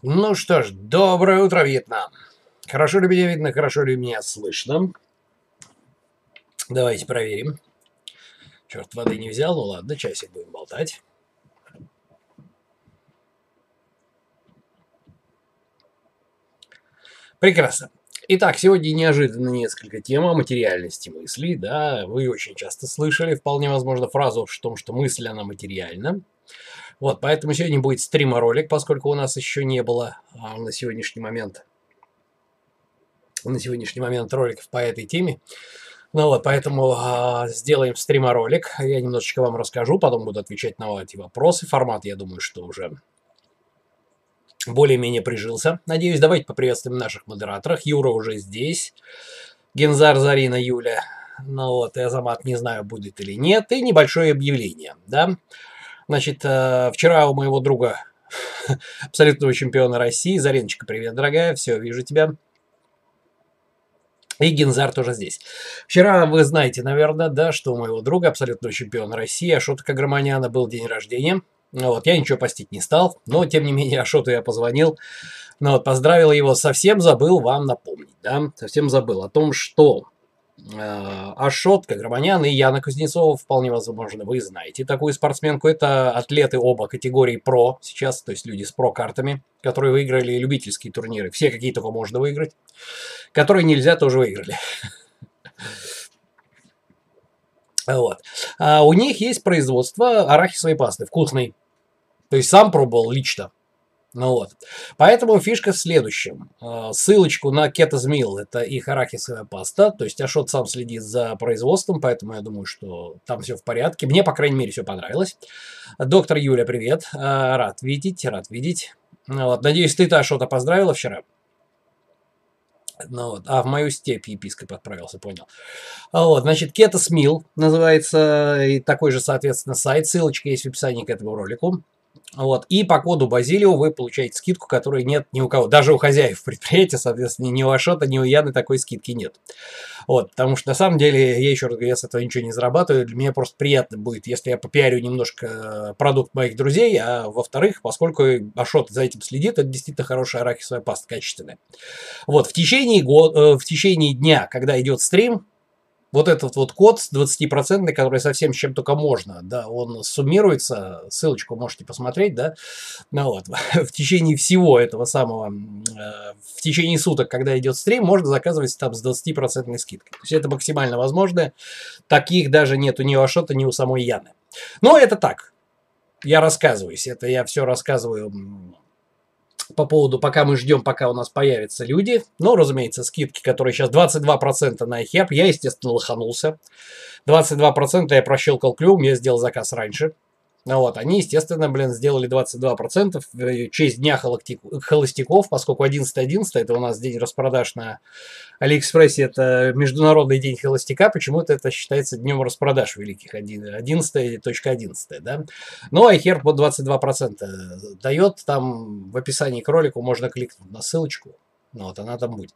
Ну что ж, доброе утро, Вьетнам. Хорошо ли меня видно, хорошо ли меня слышно? Давайте проверим. Черт, воды не взял, ну ладно, часик будем болтать. Прекрасно. Итак, сегодня неожиданно несколько тем о материальности мыслей. Да, вы очень часто слышали, вполне возможно, фразу о том, что мысль, она материальна. Вот, поэтому сегодня будет стрима-ролик, поскольку у нас еще не было а, на сегодняшний момент на сегодняшний момент роликов по этой теме. Ну вот, поэтому а, сделаем стрима-ролик. Я немножечко вам расскажу, потом буду отвечать на эти вопросы. Формат, я думаю, что уже более-менее прижился. Надеюсь, давайте поприветствуем наших модераторов. Юра уже здесь. Гензар, Зарина, Юля. Ну вот, Азамат не знаю, будет или нет. И небольшое объявление, да. Значит, э, вчера у моего друга, абсолютного чемпиона России, Зариночка, привет, дорогая, все, вижу тебя. И Гензар тоже здесь. Вчера вы знаете, наверное, да, что у моего друга, абсолютного чемпиона России, Ашота Каграманяна, был день рождения. Ну вот, я ничего постить не стал, но, тем не менее, Ашоту я позвонил, ну вот, поздравил его, совсем забыл вам напомнить, да, совсем забыл о том, что Ашот Каграманян и Яна Кузнецова, вполне возможно, вы знаете такую спортсменку. Это атлеты оба категории ПРО сейчас, то есть люди с ПРО-картами, которые выиграли любительские турниры. Все, какие только можно выиграть. Которые нельзя, тоже выиграли. Вот. А у них есть производство арахисовой пасты, вкусной. То есть сам пробовал лично. Ну вот. Поэтому фишка в следующем. А, ссылочку на кетозмил, это их арахисовая паста, то есть Ашот сам следит за производством, поэтому я думаю, что там все в порядке. Мне, по крайней мере, все понравилось. Доктор Юля, привет. А, рад видеть, рад видеть. Ну вот. Надеюсь, ты-то Ашота поздравила вчера? Ну вот, а в мою степь епископ отправился, понял. А вот, значит, Кетосмил называется, и такой же, соответственно, сайт. Ссылочка есть в описании к этому ролику. Вот. И по коду Базилио вы получаете скидку, которой нет ни у кого. Даже у хозяев предприятия, соответственно, ни у Ашота, ни у Яны такой скидки нет. Вот. Потому что на самом деле, я еще раз говорю, я с этого ничего не зарабатываю. Для меня просто приятно будет, если я попиарю немножко э, продукт моих друзей. А во-вторых, поскольку Ашот за этим следит, это действительно хорошая арахисовая паста, качественная. Вот. В течение, год, э, в течение дня, когда идет стрим, вот этот вот код 20%, который совсем с чем только можно, да, он суммируется, ссылочку можете посмотреть, да, ну вот, в течение всего этого самого, э, в течение суток, когда идет стрим, можно заказывать там с 20% скидкой. То есть это максимально возможно, таких даже нету ни у Ашота, ни у самой Яны. Но это так, я рассказываюсь, это я все рассказываю по поводу, пока мы ждем, пока у нас появятся люди. Ну, разумеется, скидки, которые сейчас 22% на iHerb. Я, естественно, лоханулся. 22% я прощелкал клюм, я сделал заказ раньше. Ну вот, они, естественно, блин, сделали 22% в честь Дня холостяков, поскольку 11.11 это у нас день распродаж на Алиэкспрессе, это Международный день холостяка, почему-то это считается днем распродаж великих, 11.11, .11, да. Ну, а iHerb вот 22% дает, там в описании к ролику можно кликнуть на ссылочку, ну вот она там будет.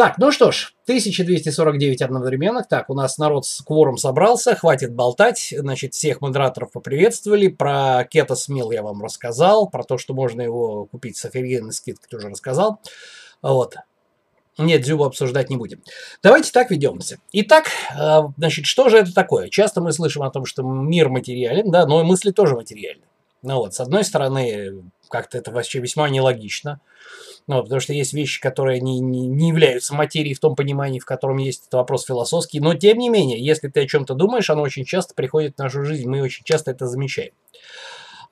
Так, ну что ж, 1249 одновременных. Так, у нас народ с кворум собрался, хватит болтать. Значит, всех модераторов поприветствовали. Про Кето Смил я вам рассказал. Про то, что можно его купить с офигенной скидкой, тоже рассказал. Вот. Нет, Дзюбу обсуждать не будем. Давайте так ведемся. Итак, э, значит, что же это такое? Часто мы слышим о том, что мир материален, да, но и мысли тоже материальны. Ну вот, с одной стороны, как-то это вообще весьма нелогично. Ну, потому что есть вещи, которые не, не, не являются материей в том понимании, в котором есть этот вопрос философский. Но, тем не менее, если ты о чем-то думаешь, оно очень часто приходит в нашу жизнь. Мы очень часто это замечаем.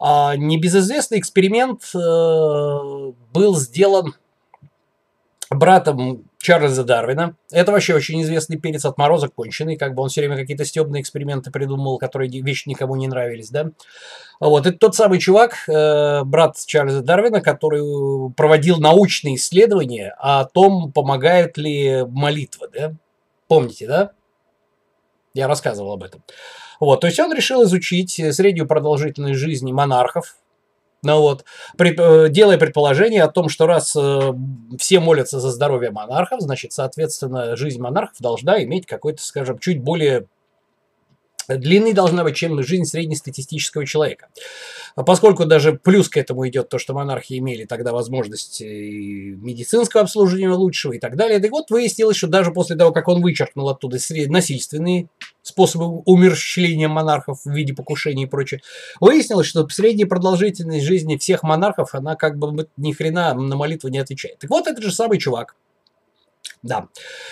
А небезызвестный эксперимент э, был сделан братом Чарльза Дарвина. Это вообще очень известный перец отморозок конченый, как бы он все время какие-то стебные эксперименты придумал, которые вещи никому не нравились, да. Вот, это тот самый чувак, э, брат Чарльза Дарвина, который проводил научные исследования о том, помогает ли молитва, да. Помните, да? Я рассказывал об этом. Вот, то есть он решил изучить среднюю продолжительность жизни монархов, ну вот, пред, э, делая предположение о том, что раз э, все молятся за здоровье монархов, значит, соответственно, жизнь монархов должна иметь какой-то, скажем, чуть более длины должна быть, чем жизнь среднестатистического человека. А поскольку даже плюс к этому идет то, что монархи имели тогда возможность медицинского обслуживания лучшего и так далее. Так вот, выяснилось, что даже после того, как он вычеркнул оттуда насильственные способы умерщвления монархов в виде покушений и прочее, выяснилось, что средняя продолжительность жизни всех монархов, она как бы ни хрена на молитву не отвечает. Так вот, этот же самый чувак, да.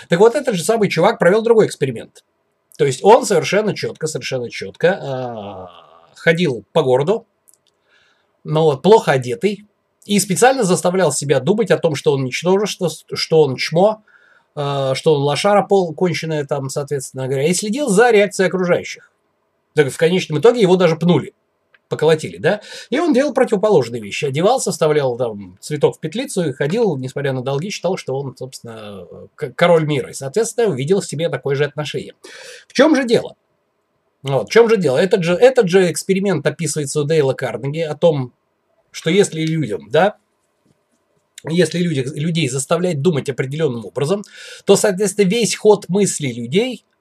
Так вот, этот же самый чувак провел другой эксперимент. То есть он совершенно четко, совершенно четко э, ходил по городу, но вот плохо одетый, и специально заставлял себя думать о том, что он ничтожество, что он чмо, что он лошара пол, конченая там, соответственно говоря, и следил за реакцией окружающих. Так в конечном итоге его даже пнули поколотили, да, и он делал противоположные вещи. Одевался, вставлял там цветок в петлицу и ходил, несмотря на долги, считал, что он, собственно, король мира. И, соответственно, увидел в себе такое же отношение. В чем же дело? Вот, в чем же дело? Этот же, этот же эксперимент описывается у Дейла Карнеги о том, что если людям, да, если люди, людей заставлять думать определенным образом, то, соответственно, весь ход мыслей людей –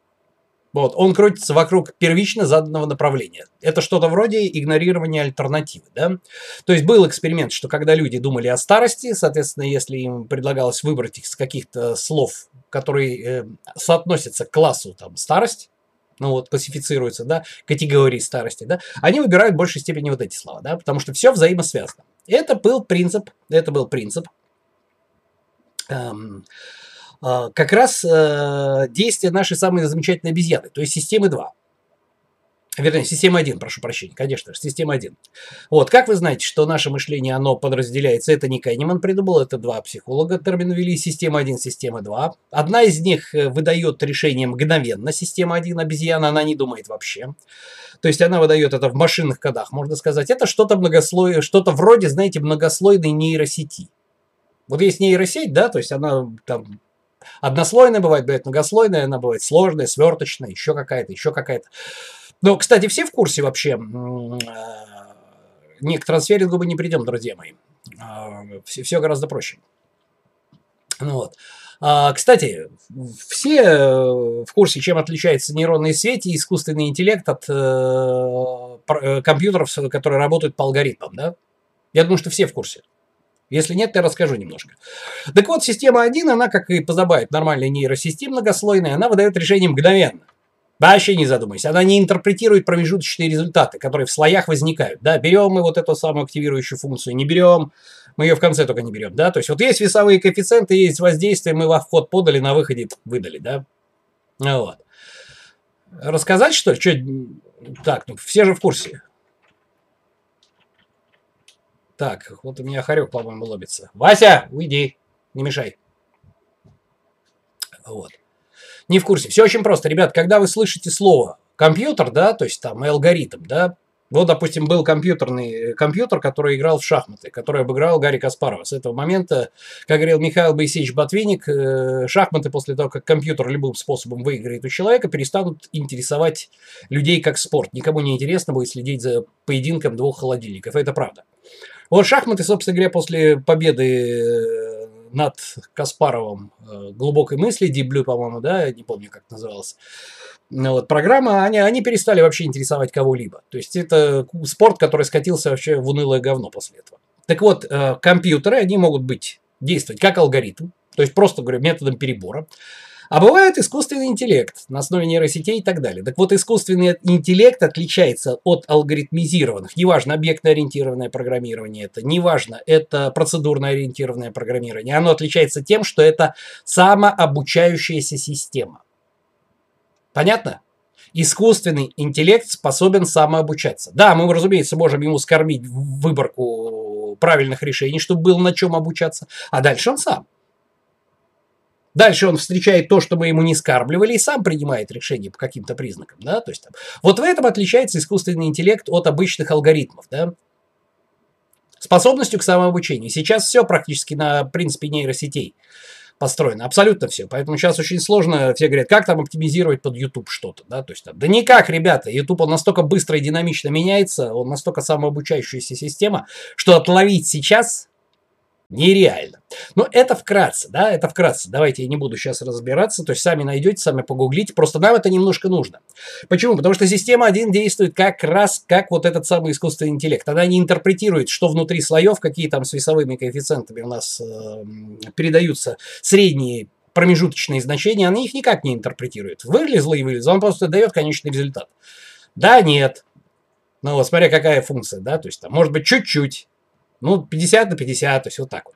вот, он крутится вокруг первично заданного направления. Это что-то вроде игнорирования альтернативы. Да? То есть был эксперимент, что когда люди думали о старости, соответственно, если им предлагалось выбрать из каких-то слов, которые э, соотносятся к классу там, старость, ну вот, классифицируются, да, категории старости, да, они выбирают в большей степени вот эти слова, да, потому что все взаимосвязано. Это был принцип, это был принцип, эм, а, как раз э, действие нашей самой замечательной обезьяны, то есть системы 2. Вернее, система 1, прошу прощения, конечно же, система 1. Вот, как вы знаете, что наше мышление, оно подразделяется, это не Канеман придумал, это два психолога термин ввели, система 1, система 2. Одна из них э, выдает решение мгновенно, система 1, обезьяна, она не думает вообще. То есть она выдает это в машинных кодах, можно сказать. Это что-то многослойное, что-то вроде, знаете, многослойной нейросети. Вот есть нейросеть, да, то есть она там Однослойная бывает, бывает многослойная, она бывает сложная, сверточная, еще какая-то, еще какая-то. Но, кстати, все в курсе вообще. Э, не к трансферингу мы не придем, друзья мои. Все, а, все гораздо проще. Ну вот. А, кстати, все э, в курсе, чем отличается нейронные сети и искусственный интеллект от э, компьютеров, которые работают по алгоритмам, да? Я думаю, что все в курсе. Если нет, я расскажу немножко. Так вот, система 1, она, как и подобает нормальной нейросистеме многослойной, она выдает решение мгновенно. Вообще не задумайся. Она не интерпретирует промежуточные результаты, которые в слоях возникают. Да, берем мы вот эту самую активирующую функцию, не берем, мы ее в конце только не берем. Да, то есть вот есть весовые коэффициенты, есть воздействие, мы во вход подали, на выходе выдали, да. Вот. Рассказать что ли? Что? Так, ну все же в курсе. Так, вот у меня хорек, по-моему, лобится. Вася, уйди, не мешай. Вот. Не в курсе. Все очень просто. Ребят, когда вы слышите слово компьютер, да, то есть там алгоритм, да, вот, допустим, был компьютерный компьютер, который играл в шахматы, который обыграл Гарри Каспарова. С этого момента, как говорил Михаил Боисевич Ботвинник, э, шахматы после того, как компьютер любым способом выиграет у человека, перестанут интересовать людей как спорт. Никому не интересно будет следить за поединком двух холодильников. Это правда. Вот шахматы, собственно говоря, после победы э, над Каспаровым э, глубокой мысли, Диблю, по-моему, да, не помню, как называлась, ну вот, программа, они, они перестали вообще интересовать кого-либо. То есть это спорт, который скатился вообще в унылое говно после этого. Так вот, э, компьютеры, они могут быть, действовать как алгоритм, то есть просто, говорю, методом перебора. А бывает искусственный интеллект на основе нейросетей и так далее. Так вот, искусственный интеллект отличается от алгоритмизированных. Неважно, объектно-ориентированное программирование это, неважно, это процедурно-ориентированное программирование. Оно отличается тем, что это самообучающаяся система. Понятно? Искусственный интеллект способен самообучаться. Да, мы, разумеется, можем ему скормить выборку правильных решений, чтобы было на чем обучаться, а дальше он сам. Дальше он встречает то, что мы ему не скармливали, и сам принимает решение по каким-то признакам. Да? То есть, там, вот в этом отличается искусственный интеллект от обычных алгоритмов. Да? Способностью к самообучению. Сейчас все практически на принципе нейросетей построено. Абсолютно все. Поэтому сейчас очень сложно. Все говорят, как там оптимизировать под YouTube что-то. Да, То есть, там, да никак, ребята. YouTube он настолько быстро и динамично меняется, он настолько самообучающаяся система, что отловить сейчас Нереально. Но это вкратце, да, это вкратце. Давайте я не буду сейчас разбираться, то есть сами найдете, сами погуглите, просто нам это немножко нужно. Почему? Потому что система 1 действует как раз как вот этот самый искусственный интеллект. Она не интерпретирует, что внутри слоев, какие там с весовыми коэффициентами у нас э, передаются средние промежуточные значения, она их никак не интерпретирует. Вылезло и вылезло, он просто дает конечный результат. Да, нет. Ну вот, смотря какая функция, да, то есть там может быть чуть-чуть, ну, 50 на 50, то есть вот так вот.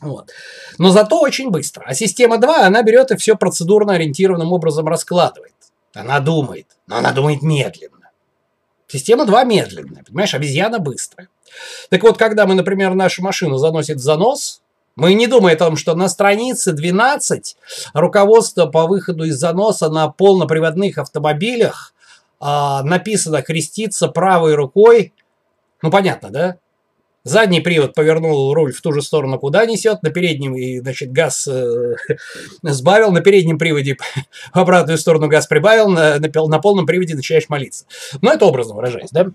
Вот. Но зато очень быстро. А система 2, она берет и все процедурно ориентированным образом раскладывает. Она думает, но она думает медленно. Система 2 медленная, понимаешь, обезьяна быстрая. Так вот, когда мы, например, нашу машину заносит в занос, мы не думаем о том, что на странице 12 руководство по выходу из заноса на полноприводных автомобилях а, написано креститься правой рукой. Ну, понятно, да? Задний привод повернул руль в ту же сторону, куда несет. На переднем, и, значит, газ э, сбавил. На переднем приводе в обратную сторону газ прибавил. На, на, на полном приводе начинаешь молиться. Ну, это образно выражаясь, да?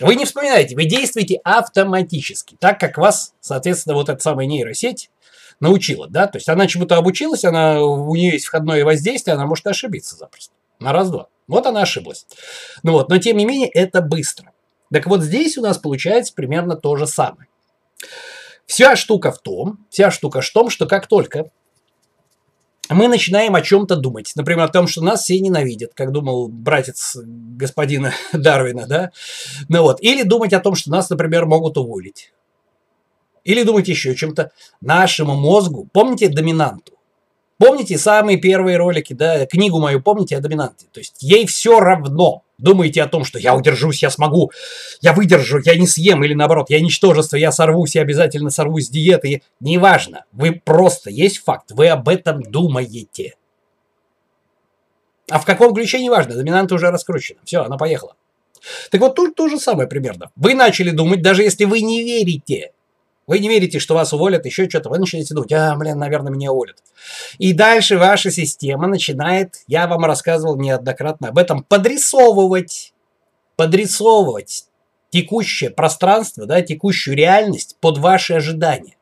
Вы не вспоминаете, вы действуете автоматически, так как вас, соответственно, вот эта самая нейросеть научила, да? То есть она чему-то обучилась, она, у нее есть входное воздействие, она может ошибиться запросто. На раз-два. Вот она ошиблась. Ну вот, но тем не менее, это быстро. Так вот здесь у нас получается примерно то же самое. Вся штука в том, вся штука в том, что как только мы начинаем о чем-то думать, например, о том, что нас все ненавидят, как думал братец господина Дарвина, да, ну вот, или думать о том, что нас, например, могут уволить, или думать еще о чем-то, нашему мозгу, помните доминанту, Помните самые первые ролики, да, книгу мою помните о доминанте? То есть ей все равно. Думаете о том, что я удержусь, я смогу, я выдержу, я не съем, или наоборот, я ничтожество, я сорвусь, я обязательно сорвусь с диеты. Неважно, вы просто, есть факт, вы об этом думаете. А в каком ключе, неважно, доминанта уже раскручена. Все, она поехала. Так вот тут то же самое примерно. Вы начали думать, даже если вы не верите вы не верите, что вас уволят, еще что-то. Вы начинаете думать, а, блин, наверное, меня уволят. И дальше ваша система начинает, я вам рассказывал неоднократно об этом, подрисовывать, подрисовывать текущее пространство, да, текущую реальность под ваши ожидания.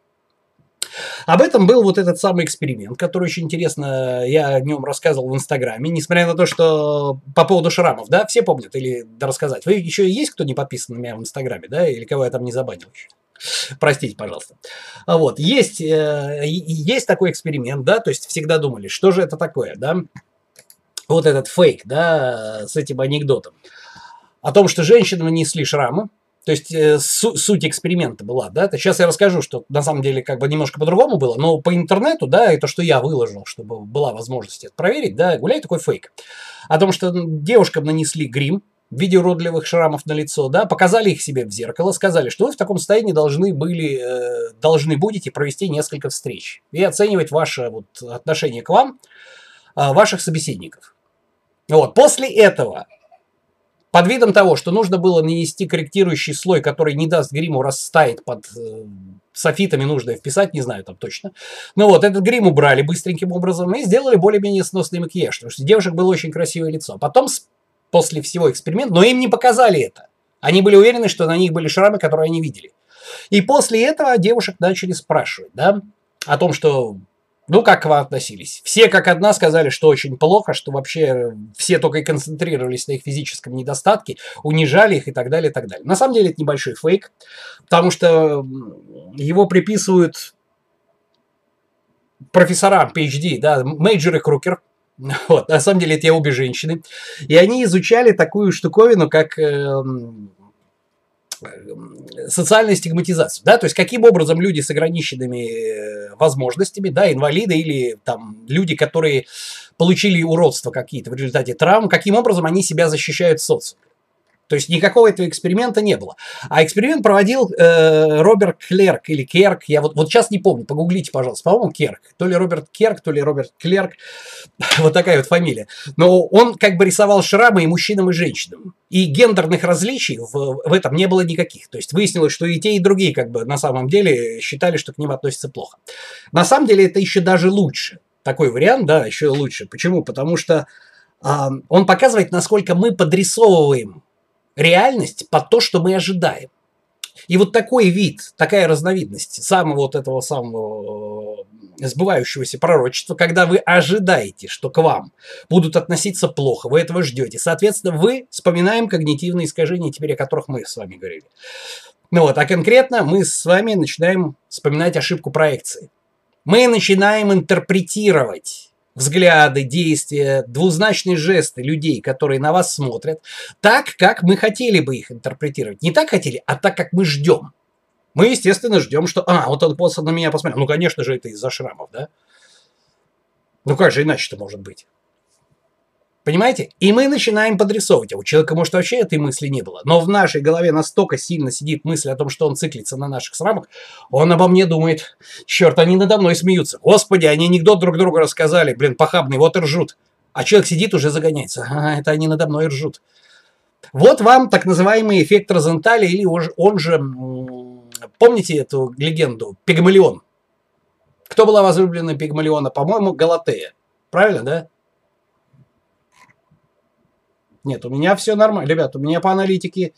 Об этом был вот этот самый эксперимент, который очень интересно, я о нем рассказывал в Инстаграме, несмотря на то, что по поводу шрамов, да, все помнят или рассказать. Вы еще есть кто не подписан на меня в Инстаграме, да, или кого я там не забанил еще? Простите, пожалуйста. А вот, есть, э, есть такой эксперимент, да, то есть всегда думали, что же это такое, да, вот этот фейк, да, с этим анекдотом, о том, что женщины нанесли шрамы, то есть э, су- суть эксперимента была, да. Сейчас я расскажу, что на самом деле как бы немножко по-другому было, но по интернету, да, и то, что я выложил, чтобы была возможность это проверить, да, гуляет такой фейк. О том, что девушкам нанесли грим, в виде уродливых шрамов на лицо, да, показали их себе в зеркало, сказали, что вы в таком состоянии должны были, э, должны будете провести несколько встреч и оценивать ваше вот, отношение к вам, э, ваших собеседников. Вот, после этого, под видом того, что нужно было нанести корректирующий слой, который не даст гриму растаять под э, софитами, нужно вписать, не знаю там точно. Ну вот, этот грим убрали быстреньким образом и сделали более-менее сносный макияж, потому что девушек было очень красивое лицо. Потом после всего эксперимента, но им не показали это. Они были уверены, что на них были шрамы, которые они видели. И после этого девушек начали спрашивать, да, о том, что, ну, как к вам относились. Все как одна сказали, что очень плохо, что вообще все только и концентрировались на их физическом недостатке, унижали их и так далее, и так далее. На самом деле это небольшой фейк, потому что его приписывают профессорам PhD, да, Мейджор и Крукер, Вот, на самом деле это я обе женщины. И они изучали такую штуковину, как э, социальная стигматизация, да, то есть каким образом люди с ограниченными э, возможностями, да, инвалиды или там люди, которые получили уродства какие-то в результате травм, каким образом они себя защищают в социуме. То есть никакого этого эксперимента не было. А эксперимент проводил э, Роберт Клерк или Керк. Я вот, вот сейчас не помню, погуглите, пожалуйста. По-моему, Керк. То ли Роберт Керк, то ли Роберт Клерк. вот такая вот фамилия. Но он как бы рисовал шрамы и мужчинам, и женщинам. И гендерных различий в, в этом не было никаких. То есть выяснилось, что и те, и другие как бы на самом деле считали, что к ним относятся плохо. На самом деле это еще даже лучше. Такой вариант, да, еще лучше. Почему? Потому что э, он показывает, насколько мы подрисовываем реальность под то, что мы ожидаем. И вот такой вид, такая разновидность самого вот этого самого э, сбывающегося пророчества, когда вы ожидаете, что к вам будут относиться плохо, вы этого ждете. Соответственно, вы вспоминаем когнитивные искажения, теперь о которых мы с вами говорили. Ну вот, а конкретно мы с вами начинаем вспоминать ошибку проекции. Мы начинаем интерпретировать взгляды, действия, двузначные жесты людей, которые на вас смотрят, так, как мы хотели бы их интерпретировать. Не так хотели, а так, как мы ждем. Мы, естественно, ждем, что, а, вот он просто на меня посмотрел. Ну, конечно же, это из-за шрамов, да? Ну, как же иначе-то может быть? Понимаете? И мы начинаем подрисовывать. А у человека, может, вообще этой мысли не было. Но в нашей голове настолько сильно сидит мысль о том, что он циклится на наших срамах, он обо мне думает, черт, они надо мной смеются. Господи, они анекдот друг другу рассказали, блин, похабный, вот и ржут. А человек сидит, уже загоняется. А, это они надо мной ржут. Вот вам так называемый эффект Розенталя, или он же, помните эту легенду, Пигмалион? Кто была возлюблена Пигмалиона? По-моему, Галатея. Правильно, да? Нет, у меня все нормально. Ребят, у меня по аналитике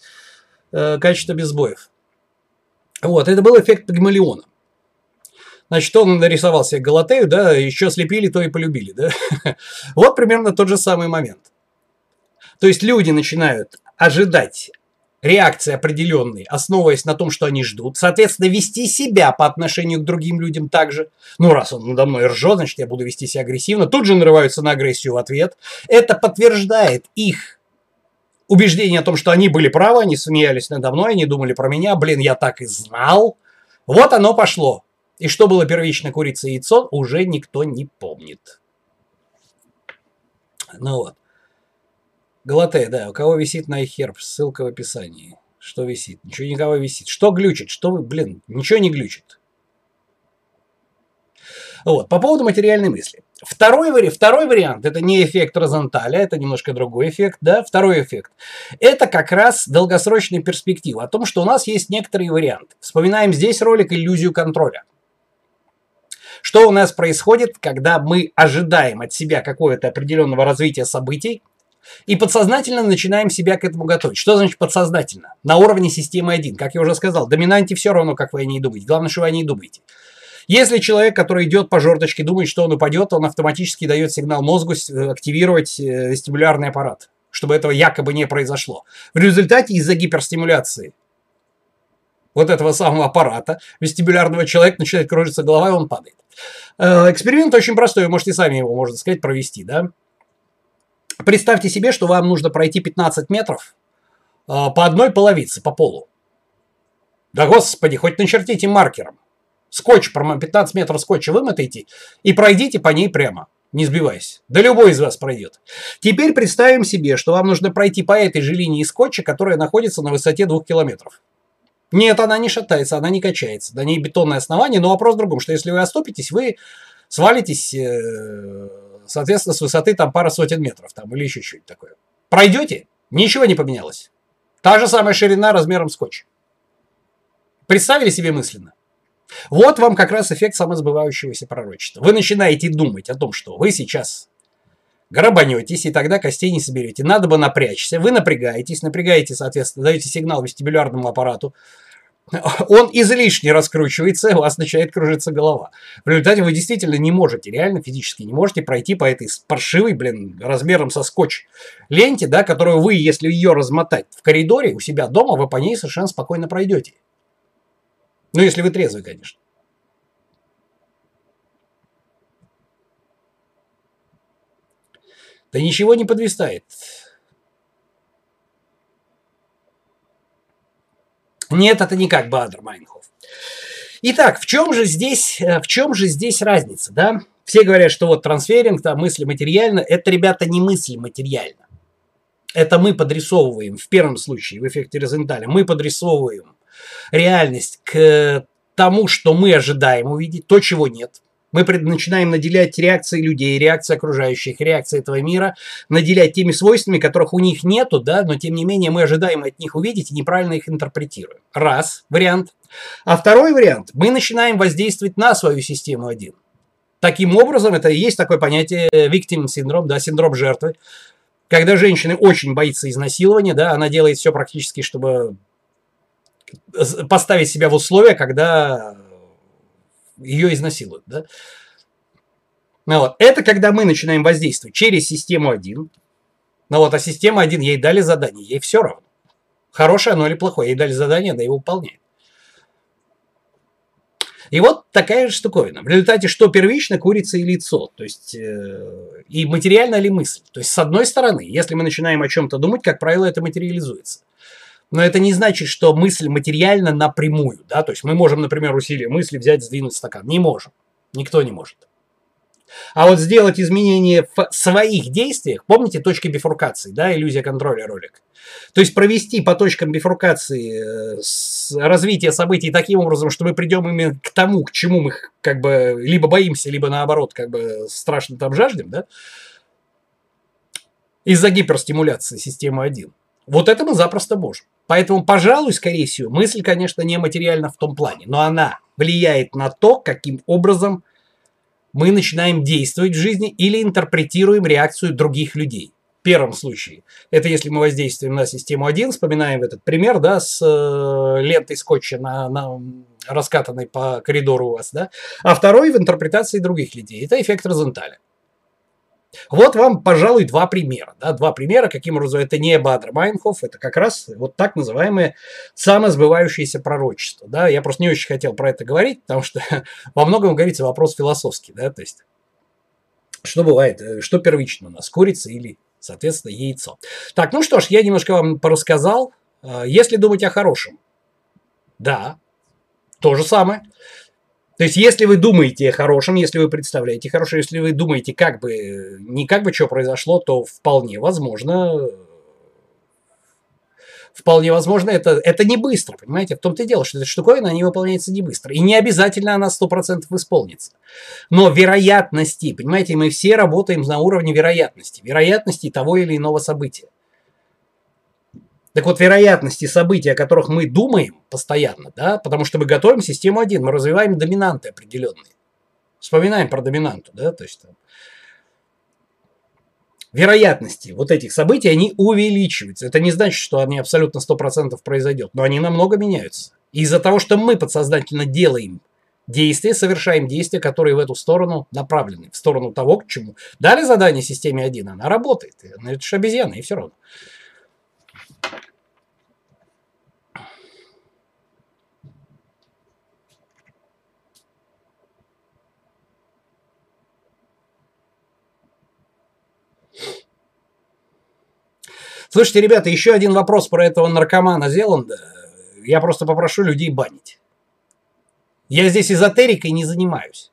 э, качество без сбоев. Вот, это был эффект Пигмалиона. Значит, он нарисовал себе Галатею, да, еще слепили, то и полюбили, да. вот примерно тот же самый момент. То есть люди начинают ожидать реакции определенной, основываясь на том, что они ждут. Соответственно, вести себя по отношению к другим людям также. Ну, раз он надо мной ржет, значит, я буду вести себя агрессивно. Тут же нарываются на агрессию в ответ. Это подтверждает их убеждение о том, что они были правы, они смеялись надо мной, они думали про меня. Блин, я так и знал. Вот оно пошло. И что было первично, курица и яйцо, уже никто не помнит. Ну вот. Галатея, да, у кого висит на iHerb, ссылка в описании. Что висит? Ничего никого висит. Что глючит? Что вы, блин, ничего не глючит. Вот, по поводу материальной мысли. Второй, вари... Второй вариант – это не эффект Розенталя, это немножко другой эффект, да, второй эффект. Это как раз долгосрочная перспектива о том, что у нас есть некоторые варианты. Вспоминаем здесь ролик «Иллюзию контроля». Что у нас происходит, когда мы ожидаем от себя какого-то определенного развития событий, и подсознательно начинаем себя к этому готовить. Что значит подсознательно? На уровне системы 1. Как я уже сказал, доминанте все равно, как вы о ней думаете. Главное, что вы о ней думаете. Если человек, который идет по жердочке, думает, что он упадет, он автоматически дает сигнал мозгу э, активировать э, вестибулярный аппарат, чтобы этого якобы не произошло. В результате из-за гиперстимуляции вот этого самого аппарата вестибулярного человека начинает кружиться голова, и он падает. Э, эксперимент очень простой, вы можете сами его, можно сказать, провести, да? Представьте себе, что вам нужно пройти 15 метров э, по одной половице, по полу. Да господи, хоть начертите маркером. Скотч, 15 метров скотча вымотайте и пройдите по ней прямо, не сбиваясь. Да любой из вас пройдет. Теперь представим себе, что вам нужно пройти по этой же линии скотча, которая находится на высоте 2 километров. Нет, она не шатается, она не качается. На ней бетонное основание, но вопрос в другом, что если вы оступитесь, вы свалитесь э, соответственно, с высоты там пара сотен метров там, или еще что-нибудь такое. Пройдете, ничего не поменялось. Та же самая ширина размером скотч. Представили себе мысленно? Вот вам как раз эффект самосбывающегося пророчества. Вы начинаете думать о том, что вы сейчас грабанетесь, и тогда костей не соберете. Надо бы напрячься. Вы напрягаетесь, напрягаете, соответственно, даете сигнал вестибулярному аппарату, он излишне раскручивается, у вас начинает кружиться голова. В результате вы действительно не можете, реально физически не можете пройти по этой паршивой, блин, размером со скотч ленте, да, которую вы, если ее размотать в коридоре у себя дома, вы по ней совершенно спокойно пройдете. Ну, если вы трезвый, конечно. Да ничего не подвистает. Нет, это не как Бадр Майнхоф. Итак, в чем же здесь, э, в чем же здесь разница, да? Все говорят, что вот трансферинг, там, мысли материально. Это, ребята, не мысли материально. Это мы подрисовываем, в первом случае, в эффекте Розенталя, мы подрисовываем реальность к тому, что мы ожидаем увидеть, то, чего нет мы начинаем наделять реакции людей, реакции окружающих, реакции этого мира, наделять теми свойствами, которых у них нету, да, но тем не менее мы ожидаем от них увидеть и неправильно их интерпретируем. Раз вариант. А второй вариант, мы начинаем воздействовать на свою систему один. Таким образом, это и есть такое понятие victim синдром, да, синдром жертвы, когда женщина очень боится изнасилования, да, она делает все практически, чтобы поставить себя в условия, когда ее изнасилуют. Да? Ну, вот. Это когда мы начинаем воздействовать через систему 1. Ну вот, а система 1, ей дали задание, ей все равно. Хорошее оно или плохое, ей дали задание, она его выполняет. И вот такая же штуковина. В результате что первично, курица и лицо. То есть, э, и материальная ли мысль. То есть, с одной стороны, если мы начинаем о чем-то думать, как правило, это материализуется. Но это не значит, что мысль материальна напрямую. Да? То есть, мы можем, например, усилие мысли взять, сдвинуть стакан. Не можем. Никто не может. А вот сделать изменения в своих действиях, помните точки бифуркации, да, иллюзия контроля ролик. То есть провести по точкам бифуркации э, развитие событий таким образом, что мы придем именно к тому, к чему мы как бы либо боимся, либо наоборот как бы страшно там жаждем, да, из-за гиперстимуляции системы 1. Вот это мы запросто можем. Поэтому, пожалуй, скорее всего, мысль, конечно, не материальна в том плане, но она влияет на то, каким образом мы начинаем действовать в жизни или интерпретируем реакцию других людей. В первом случае, это если мы воздействуем на систему 1, вспоминаем этот пример, да, с э, лентой скотча на, на раскатанной по коридору у вас, да, а второй в интерпретации других людей. Это эффект Розенталя. Вот вам, пожалуй, два примера. Да, два примера, каким образом это не Бадр Майнхоф, это как раз вот так называемое самосбывающееся пророчество. Да. Я просто не очень хотел про это говорить, потому что во многом говорится вопрос философский. Да, то есть, что бывает, э, что первично у нас, курица или, соответственно, яйцо. Так, ну что ж, я немножко вам порассказал. Э, если думать о хорошем, да, то же самое. То есть, если вы думаете о хорошем, если вы представляете хорошее, если вы думаете, как бы, не как бы что произошло, то вполне возможно, вполне возможно, это, это не быстро, понимаете? В том-то и дело, что эта штуковина не выполняется не быстро. И не обязательно она 100% исполнится. Но вероятности, понимаете, мы все работаем на уровне вероятности. Вероятности того или иного события. Так вот, вероятности событий, о которых мы думаем постоянно, да, потому что мы готовим систему 1, мы развиваем доминанты определенные. Вспоминаем про доминанту, да, то есть там, вероятности вот этих событий, они увеличиваются. Это не значит, что они абсолютно 100% произойдет, но они намного меняются. Из-за того, что мы подсознательно делаем действия, совершаем действия, которые в эту сторону направлены, в сторону того, к чему. Дали задание системе 1, она работает. Это же обезьяна, и все равно. Слушайте, ребята, еще один вопрос про этого наркомана Зеланда. Я просто попрошу людей банить. Я здесь эзотерикой не занимаюсь.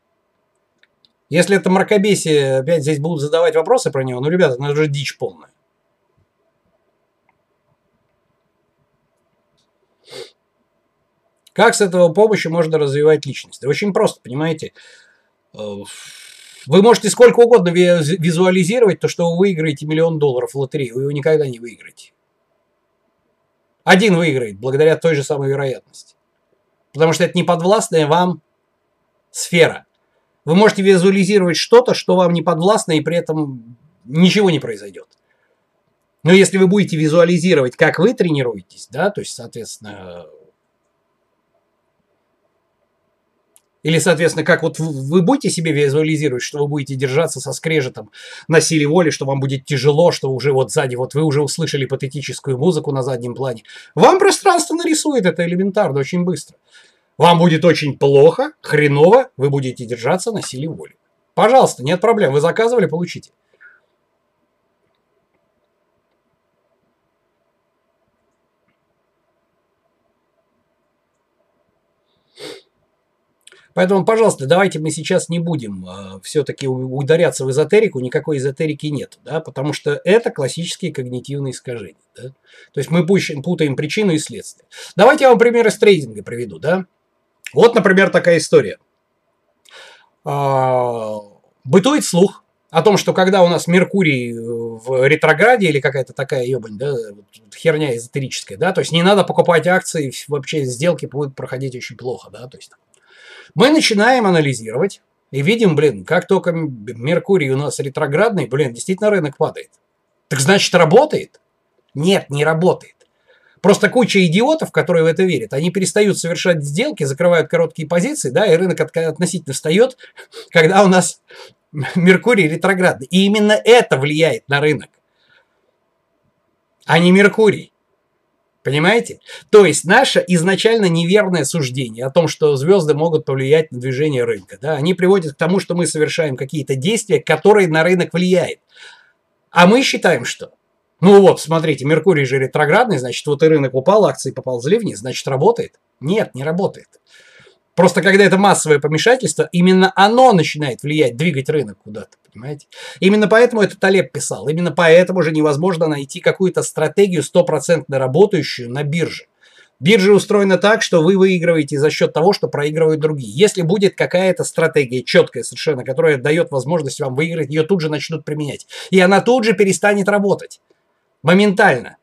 Если это мракобесие, опять здесь будут задавать вопросы про него, ну, ребята, ну это же дичь полная. Как с этого помощи можно развивать личность? Очень просто, понимаете. Вы можете сколько угодно визуализировать то, что вы выиграете миллион долларов в лотерею. Вы его никогда не выиграете. Один выиграет благодаря той же самой вероятности. Потому что это не подвластная вам сфера. Вы можете визуализировать что-то, что вам не подвластно, и при этом ничего не произойдет. Но если вы будете визуализировать, как вы тренируетесь, да, то есть, соответственно, Или, соответственно, как вот вы будете себе визуализировать, что вы будете держаться со скрежетом на силе воли, что вам будет тяжело, что уже вот сзади, вот вы уже услышали патетическую музыку на заднем плане. Вам пространство нарисует это элементарно, очень быстро. Вам будет очень плохо, хреново, вы будете держаться на силе воли. Пожалуйста, нет проблем, вы заказывали, получите. Поэтому, пожалуйста, давайте мы сейчас не будем э, все-таки ударяться в эзотерику, никакой эзотерики нет, да, потому что это классические когнитивные искажения. Да? То есть мы путаем причину и следствие. Давайте я вам пример из трейдинга приведу. Да? Вот, например, такая история. А, бытует слух о том, что когда у нас Меркурий в ретрограде или какая-то такая ебань, да, херня эзотерическая, да, то есть не надо покупать акции, вообще сделки будут проходить очень плохо, да, то есть мы начинаем анализировать и видим, блин, как только Меркурий у нас ретроградный, блин, действительно рынок падает. Так значит, работает? Нет, не работает. Просто куча идиотов, которые в это верят, они перестают совершать сделки, закрывают короткие позиции, да, и рынок относительно встает, когда у нас Меркурий ретроградный. И именно это влияет на рынок, а не Меркурий. Понимаете? То есть наше изначально неверное суждение о том, что звезды могут повлиять на движение рынка, да, они приводят к тому, что мы совершаем какие-то действия, которые на рынок влияют. А мы считаем, что ну вот, смотрите, Меркурий же ретроградный, значит, вот и рынок упал, акции поползли вниз, значит, работает? Нет, не работает. Просто когда это массовое помешательство, именно оно начинает влиять, двигать рынок куда-то, понимаете? Именно поэтому это Талеб писал. Именно поэтому же невозможно найти какую-то стратегию стопроцентно работающую на бирже. Биржа устроена так, что вы выигрываете за счет того, что проигрывают другие. Если будет какая-то стратегия четкая совершенно, которая дает возможность вам выиграть, ее тут же начнут применять. И она тут же перестанет работать. Моментально.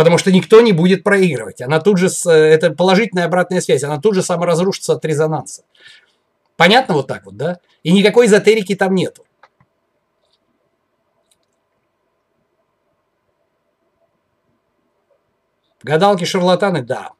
Потому что никто не будет проигрывать. Она тут же, это положительная обратная связь, она тут же саморазрушится от резонанса. Понятно вот так вот, да? И никакой эзотерики там нету. Гадалки-шарлатаны, да.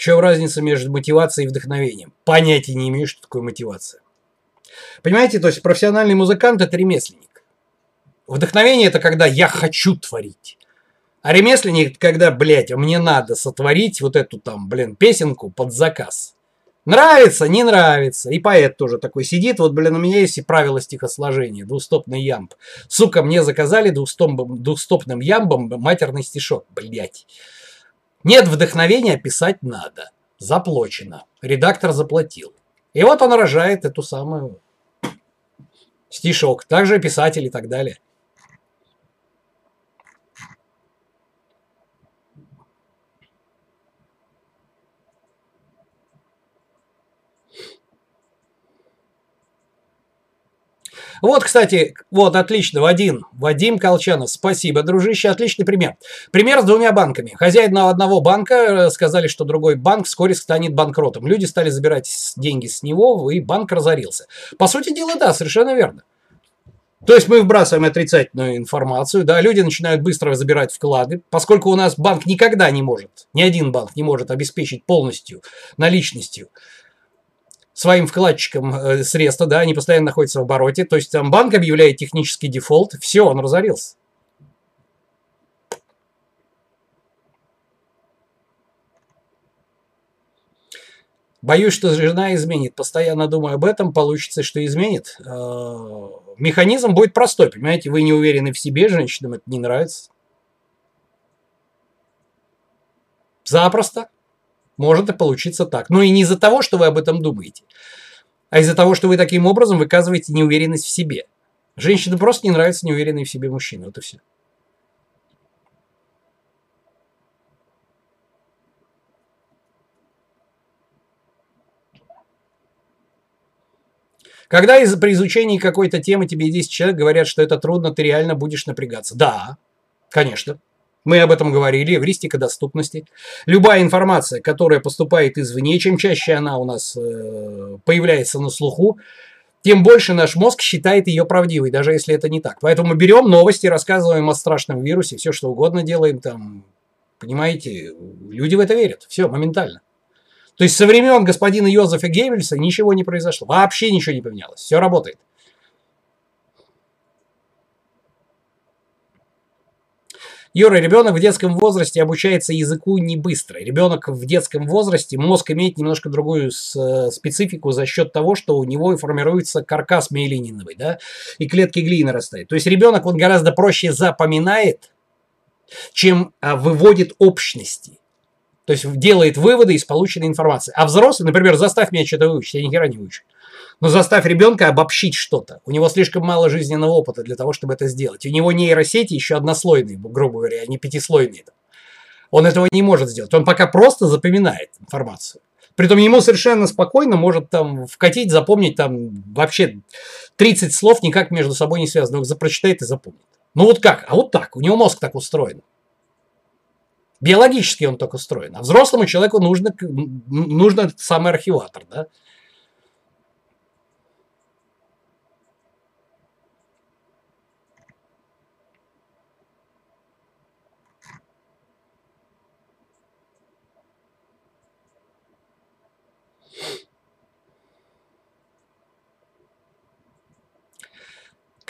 В чем разница между мотивацией и вдохновением? Понятия не имею, что такое мотивация. Понимаете, то есть профессиональный музыкант – это ремесленник. Вдохновение – это когда я хочу творить. А ремесленник – когда, блядь, мне надо сотворить вот эту там, блин, песенку под заказ. Нравится, не нравится. И поэт тоже такой сидит. Вот, блин, у меня есть и правила стихосложения. Двустопный ямб. Сука, мне заказали двустопным, двустопным ямбом матерный стишок. Блядь. Нет вдохновения, писать надо. Заплачено. Редактор заплатил. И вот он рожает эту самую стишок. Также писатель и так далее. Вот, кстати, вот, отлично, Вадим, Вадим Колчанов, спасибо, дружище, отличный пример. Пример с двумя банками. Хозяин одного банка э, сказали, что другой банк вскоре станет банкротом. Люди стали забирать деньги с него, и банк разорился. По сути дела, да, совершенно верно. То есть мы вбрасываем отрицательную информацию, да, люди начинают быстро забирать вклады, поскольку у нас банк никогда не может, ни один банк не может обеспечить полностью наличностью своим вкладчикам э, средства, да, они постоянно находятся в обороте. То есть там банк объявляет технический дефолт, все, он разорился. Боюсь, что жена изменит. Постоянно думаю об этом, получится, что изменит. Э, механизм будет простой, понимаете? Вы не уверены в себе, женщинам это не нравится. Запросто. Может и получиться так. Но и не из-за того, что вы об этом думаете, а из-за того, что вы таким образом выказываете неуверенность в себе. Женщине просто не нравится неуверенный в себе мужчина. Вот и все. Когда из, при изучении какой-то темы тебе 10 человек говорят, что это трудно, ты реально будешь напрягаться. Да, конечно. Мы об этом говорили, эвристика доступности. Любая информация, которая поступает извне, чем чаще она у нас э, появляется на слуху, тем больше наш мозг считает ее правдивой, даже если это не так. Поэтому берем новости, рассказываем о страшном вирусе, все что угодно делаем там. Понимаете, люди в это верят. Все, моментально. То есть со времен господина Йозефа Геббельса ничего не произошло. Вообще ничего не поменялось. Все работает. Юра, ребенок в детском возрасте обучается языку не быстро. Ребенок в детском возрасте, мозг имеет немножко другую э, специфику за счет того, что у него формируется каркас миелининовый, да, и клетки глии нарастают. То есть ребенок, он гораздо проще запоминает, чем а, выводит общности. То есть делает выводы из полученной информации. А взрослый, например, заставь меня что-то выучить, я ни хера не выучу. Но заставь ребенка обобщить что-то. У него слишком мало жизненного опыта для того, чтобы это сделать. У него нейросети еще однослойные, грубо говоря, а не пятислойные. Он этого не может сделать. Он пока просто запоминает информацию. Притом ему совершенно спокойно может там вкатить, запомнить там вообще 30 слов никак между собой не связанных. Он прочитает и запомнит. Ну вот как? А вот так. У него мозг так устроен. Биологически он так устроен. А взрослому человеку нужно, нужно самый архиватор, да?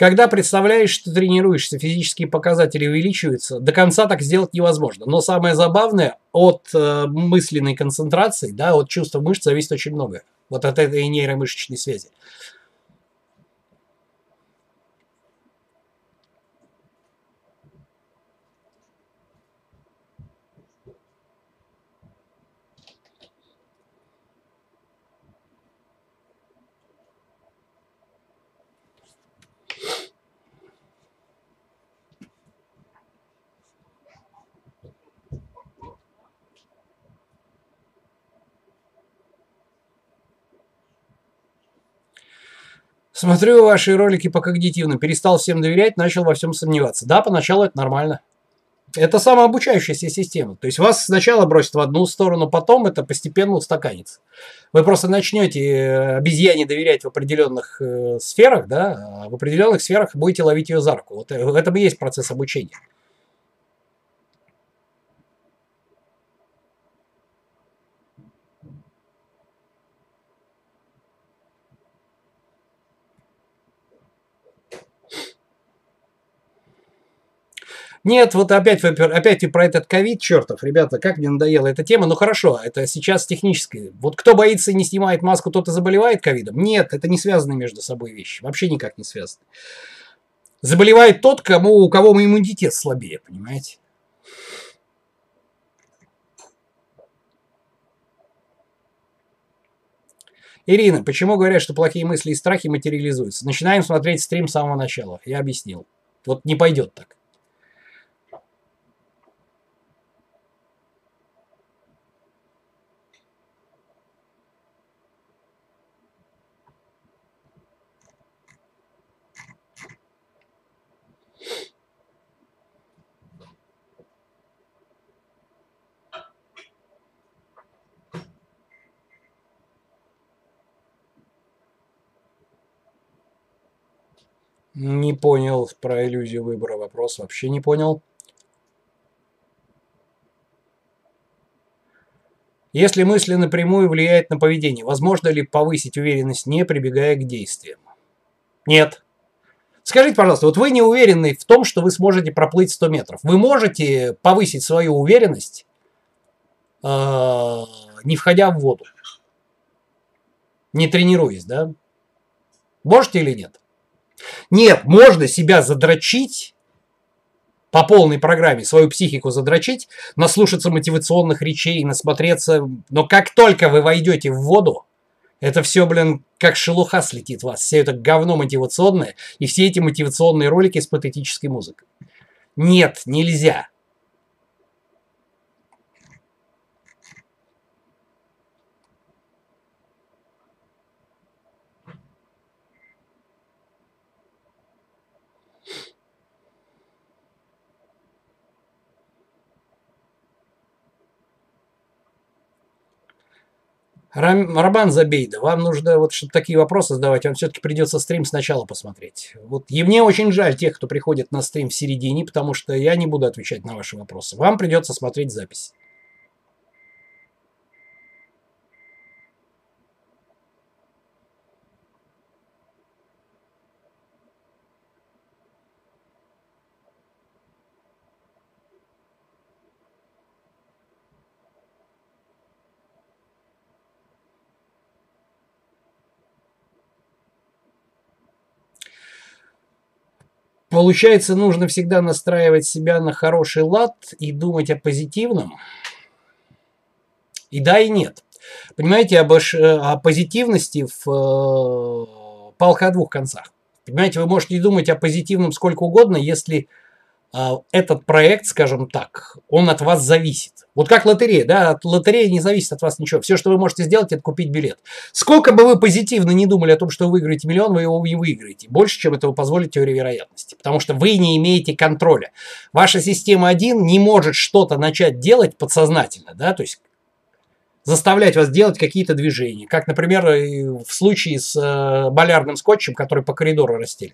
Когда представляешь, что тренируешься, физические показатели увеличиваются, до конца так сделать невозможно. Но самое забавное, от э, мысленной концентрации, да, от чувства мышц зависит очень много. Вот от этой нейромышечной связи. Смотрю ваши ролики по когнитивным, перестал всем доверять, начал во всем сомневаться. Да, поначалу это нормально. Это самообучающаяся система. То есть вас сначала бросят в одну сторону, потом это постепенно устаканится. Вы просто начнете э, обезьяне доверять в определенных э, сферах, да, а в определенных сферах будете ловить ее за руку. Вот э, в этом и есть процесс обучения. Нет, вот опять, опять и про этот ковид, чертов, ребята, как мне надоела эта тема. Ну хорошо, это сейчас технически. Вот кто боится и не снимает маску, тот и заболевает ковидом. Нет, это не связаны между собой вещи. Вообще никак не связаны. Заболевает тот, кому, у кого иммунитет слабее, понимаете? Ирина, почему говорят, что плохие мысли и страхи материализуются? Начинаем смотреть стрим с самого начала. Я объяснил. Вот не пойдет так. Не понял про иллюзию выбора вопрос, вообще не понял. Если мысли напрямую влияют на поведение, возможно ли повысить уверенность, не прибегая к действиям? Нет. Скажите, пожалуйста, вот вы не уверены в том, что вы сможете проплыть 100 метров. Вы можете повысить свою уверенность, э, не входя в воду? Не тренируясь, да? Можете или нет? Нет, можно себя задрочить по полной программе, свою психику задрочить, наслушаться мотивационных речей, насмотреться. Но как только вы войдете в воду, это все, блин, как шелуха слетит вас. Все это говно мотивационное и все эти мотивационные ролики с патетической музыкой. Нет, нельзя. Роман Забейда, вам нужно вот чтобы такие вопросы задавать, вам все-таки придется стрим сначала посмотреть. Вот и мне очень жаль тех, кто приходит на стрим в середине, потому что я не буду отвечать на ваши вопросы. Вам придется смотреть запись. Получается, нужно всегда настраивать себя на хороший лад и думать о позитивном. И да, и нет. Понимаете, об, о позитивности в э, палка о двух концах. Понимаете, вы можете думать о позитивном сколько угодно, если этот проект, скажем так, он от вас зависит. Вот как лотерея, да, от лотереи не зависит от вас ничего. Все, что вы можете сделать, это купить билет. Сколько бы вы позитивно не думали о том, что вы выиграете миллион, вы его не выиграете. Больше, чем этого позволит теория вероятности. Потому что вы не имеете контроля. Ваша система 1 не может что-то начать делать подсознательно, да, то есть заставлять вас делать какие-то движения. Как, например, в случае с э, болярным скотчем, который по коридору расстелен.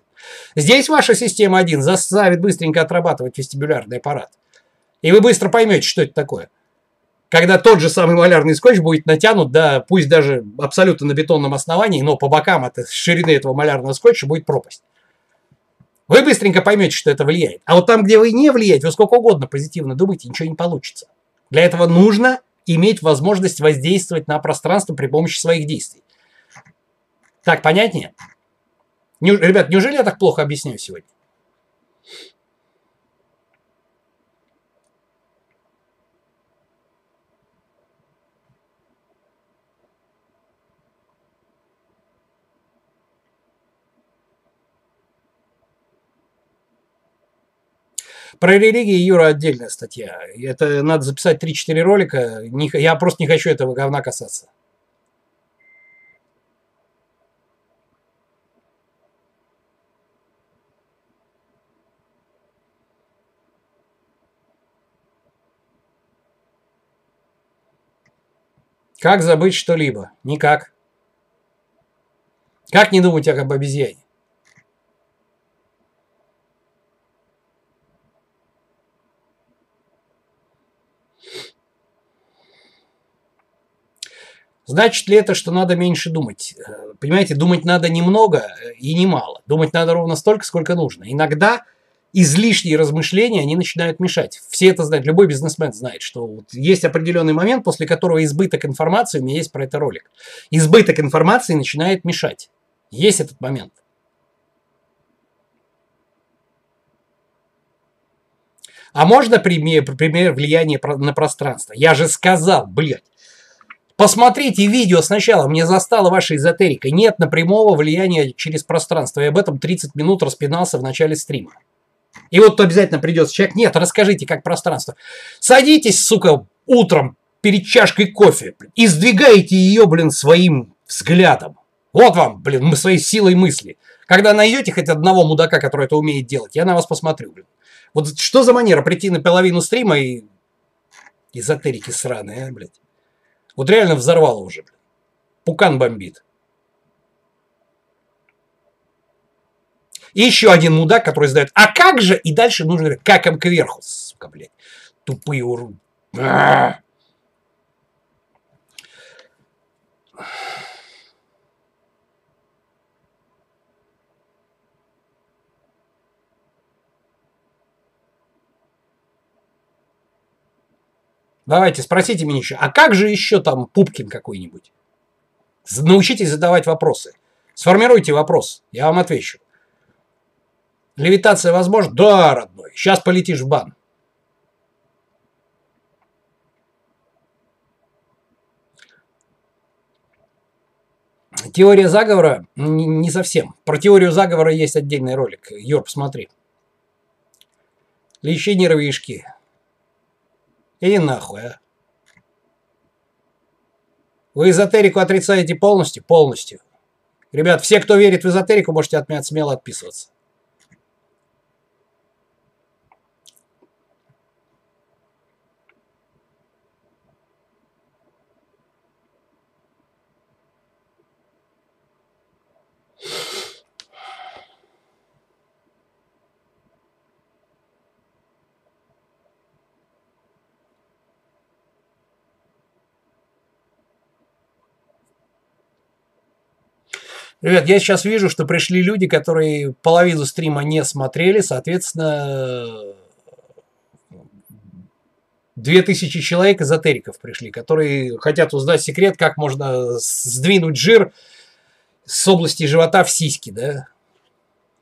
Здесь ваша система 1 заставит быстренько отрабатывать вестибулярный аппарат. И вы быстро поймете, что это такое. Когда тот же самый малярный скотч будет натянут, да, пусть даже абсолютно на бетонном основании, но по бокам от ширины этого малярного скотча будет пропасть. Вы быстренько поймете, что это влияет. А вот там, где вы не влияете, вы сколько угодно позитивно думаете, ничего не получится. Для этого нужно иметь возможность воздействовать на пространство при помощи своих действий. Так, понятнее? Ребят, неужели я так плохо объясняю сегодня? Про религии, Юра, отдельная статья. Это надо записать 3-4 ролика. Я просто не хочу этого говна касаться. Как забыть что-либо? Никак. Как не думать об обезьяне? Значит ли это, что надо меньше думать? Э, понимаете, думать надо немного и немало. Думать надо ровно столько, сколько нужно. Иногда излишние размышления, они начинают мешать. Все это знают, любой бизнесмен знает, что вот есть определенный момент, после которого избыток информации, у меня есть про это ролик, избыток информации начинает мешать. Есть этот момент. А можно пример, пример влияния на пространство? Я же сказал, блядь. Посмотрите видео сначала, мне застала ваша эзотерика. Нет напрямого влияния через пространство. И об этом 30 минут распинался в начале стрима. И вот обязательно придется человек, нет, расскажите, как пространство. Садитесь, сука, утром перед чашкой кофе и сдвигаете ее, блин, своим взглядом. Вот вам, блин, мы своей силой мысли. Когда найдете хоть одного мудака, который это умеет делать, я на вас посмотрю, блин. Вот что за манера прийти на половину стрима и... Эзотерики сраные, а, блядь. Вот реально взорвало уже. Пукан бомбит. И еще один мудак, который задает, а как же? И дальше нужно как им кверху, сука, блядь. Тупые уроды. Давайте, спросите меня еще, а как же еще там Пупкин какой-нибудь? Научитесь задавать вопросы. Сформируйте вопрос, я вам отвечу. Левитация возможна? Да, родной. Сейчас полетишь в бан. Теория заговора не совсем. Про теорию заговора есть отдельный ролик. Юр, посмотри. Лечение ровишки. И нахуй, а? Вы эзотерику отрицаете полностью? Полностью. Ребят, все, кто верит в эзотерику, можете от меня смело отписываться. Ребят, я сейчас вижу, что пришли люди, которые половину стрима не смотрели, соответственно, 2000 человек эзотериков пришли, которые хотят узнать секрет, как можно сдвинуть жир с области живота в сиськи, да?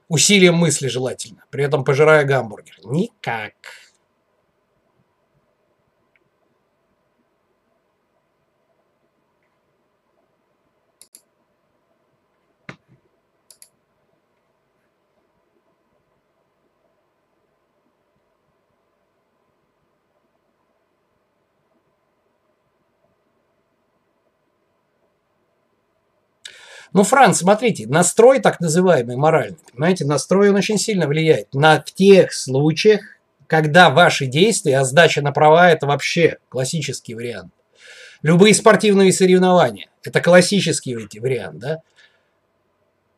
Усилием мысли желательно, при этом пожирая гамбургер. Никак. Ну, Франц, смотрите, настрой так называемый моральный, понимаете, настрой он очень сильно влияет на в тех случаях, когда ваши действия, а сдача на права – это вообще классический вариант. Любые спортивные соревнования – это классический вариант, да?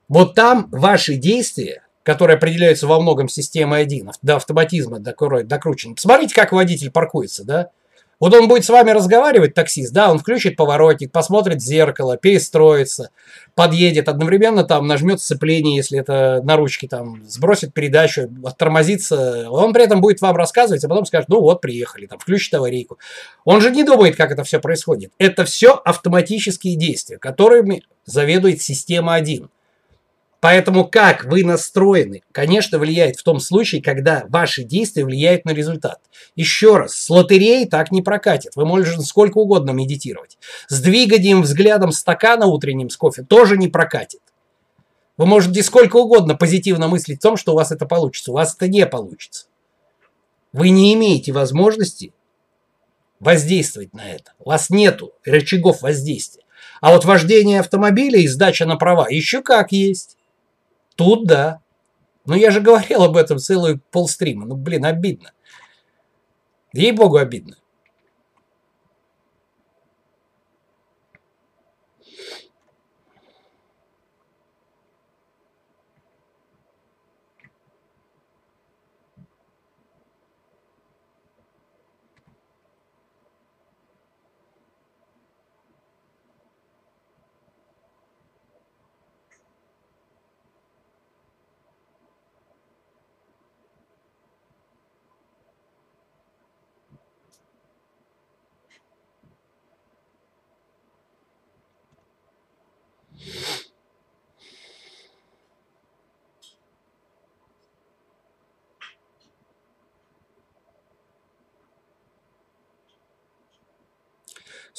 Вот там ваши действия, которые определяются во многом системой 1, до автоматизма докручены. Посмотрите, как водитель паркуется, да? Вот он будет с вами разговаривать, таксист, да, он включит поворотник, посмотрит в зеркало, перестроится, подъедет, одновременно там нажмет сцепление, если это на ручке, там, сбросит передачу, тормозится. Он при этом будет вам рассказывать, а потом скажет, ну вот, приехали, там, включит аварийку. Он же не думает, как это все происходит. Это все автоматические действия, которыми заведует система 1. Поэтому как вы настроены, конечно, влияет в том случае, когда ваши действия влияют на результат. Еще раз, с лотереей так не прокатит. Вы можете сколько угодно медитировать. С двиганием взглядом стакана утренним с кофе тоже не прокатит. Вы можете сколько угодно позитивно мыслить о том, что у вас это получится. У вас это не получится. Вы не имеете возможности воздействовать на это. У вас нету рычагов воздействия. А вот вождение автомобиля и сдача на права еще как есть. Тут да. Но я же говорил об этом целую полстрима. Ну, блин, обидно. Ей-богу, обидно.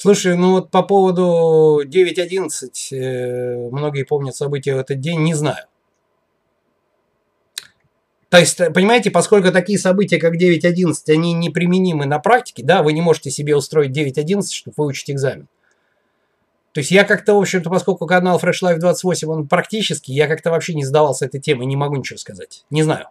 Слушай, ну вот по поводу 9.11, э, многие помнят события в этот день, не знаю. То есть, понимаете, поскольку такие события, как 9.11, они неприменимы на практике, да, вы не можете себе устроить 9.11, чтобы выучить экзамен. То есть я как-то, в общем-то, поскольку канал Fresh Life 28, он практически, я как-то вообще не задавался этой темой, не могу ничего сказать. Не знаю.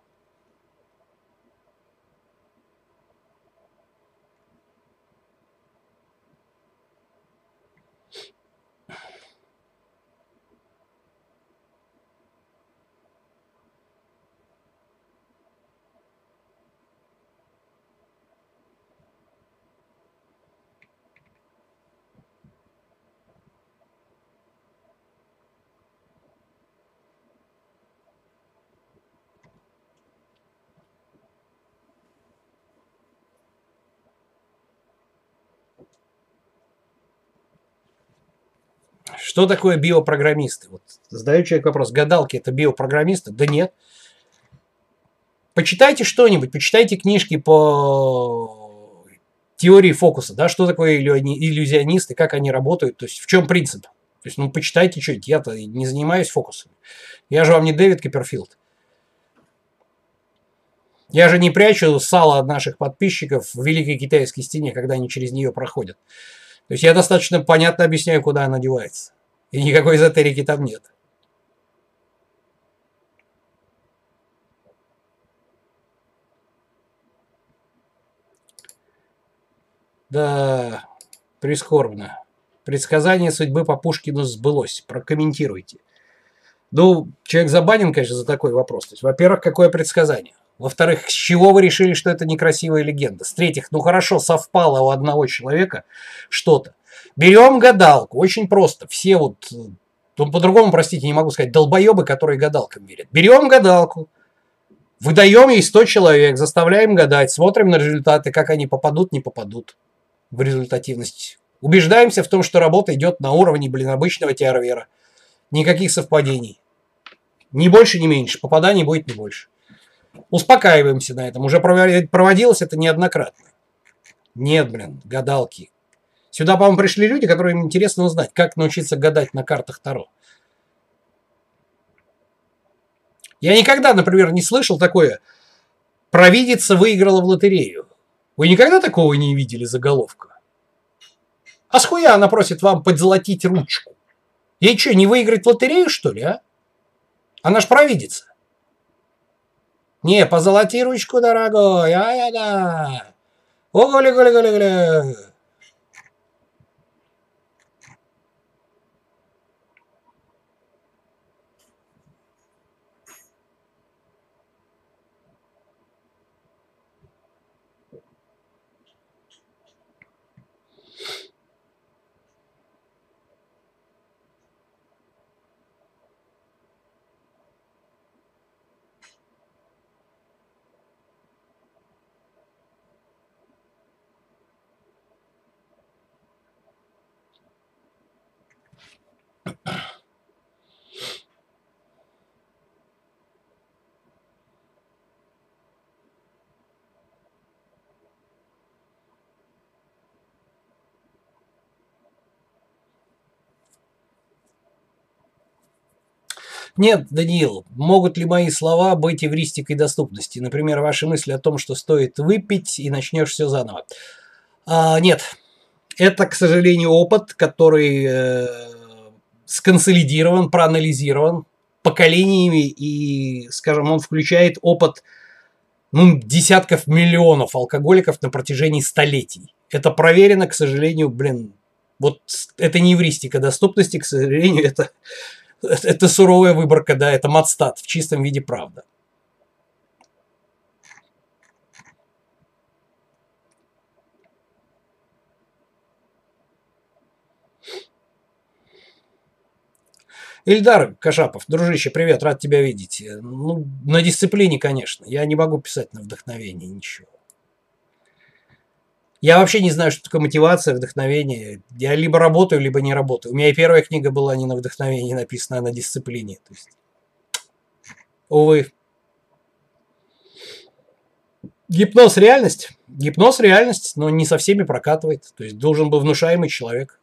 Что такое биопрограммисты? Вот задаю человек вопрос, гадалки это биопрограммисты? Да нет. Почитайте что-нибудь, почитайте книжки по теории фокуса, да, что такое иллюзионисты, как они работают, то есть в чем принцип. То есть, ну, почитайте что-нибудь, я-то не занимаюсь фокусами. Я же вам не Дэвид Копперфилд. Я же не прячу сало от наших подписчиков в Великой Китайской стене, когда они через нее проходят. То есть я достаточно понятно объясняю, куда она девается. И никакой эзотерики там нет. Да, прискорбно. Предсказание судьбы по Пушкину сбылось. Прокомментируйте. Ну, человек забанен, конечно, за такой вопрос. То есть, во-первых, какое предсказание? Во-вторых, с чего вы решили, что это некрасивая легенда? С третьих, ну хорошо, совпало у одного человека что-то. Берем гадалку, очень просто. Все вот, ну, по-другому, простите, не могу сказать, долбоебы, которые гадалкам верят. Берем гадалку, выдаем ей 100 человек, заставляем гадать, смотрим на результаты, как они попадут, не попадут в результативность. Убеждаемся в том, что работа идет на уровне, блин, обычного теорвера. Никаких совпадений. Ни больше, ни меньше. Попаданий будет не больше. Успокаиваемся на этом. Уже проводилось это неоднократно. Нет, блин, гадалки. Сюда, по-моему, пришли люди, которым интересно узнать, как научиться гадать на картах Таро. Я никогда, например, не слышал такое «Провидица выиграла в лотерею». Вы никогда такого не видели заголовка? А с хуя она просит вам подзолотить ручку? Ей что, не выиграть лотерею, что ли, а? Она ж провидится. Не, позолоти ручку, дорогой, ай-ага. О-голи-голи-голи-голи. Нет, Даниил, могут ли мои слова быть эвристикой доступности? Например, ваши мысли о том, что стоит выпить и начнешь все заново. А, нет, это, к сожалению, опыт, который э, сконсолидирован, проанализирован поколениями, и, скажем, он включает опыт ну, десятков миллионов алкоголиков на протяжении столетий. Это проверено, к сожалению, блин, вот это не эвристика доступности, к сожалению, это это суровая выборка, да, это матстат в чистом виде правда. Ильдар Кашапов, дружище, привет, рад тебя видеть. Ну, на дисциплине, конечно. Я не могу писать на вдохновение ничего. Я вообще не знаю, что такое мотивация, вдохновение. Я либо работаю, либо не работаю. У меня и первая книга была не на вдохновении написана, а на дисциплине. То есть, увы. Гипноз – реальность. Гипноз – реальность, но не со всеми прокатывает. То есть должен быть внушаемый человек.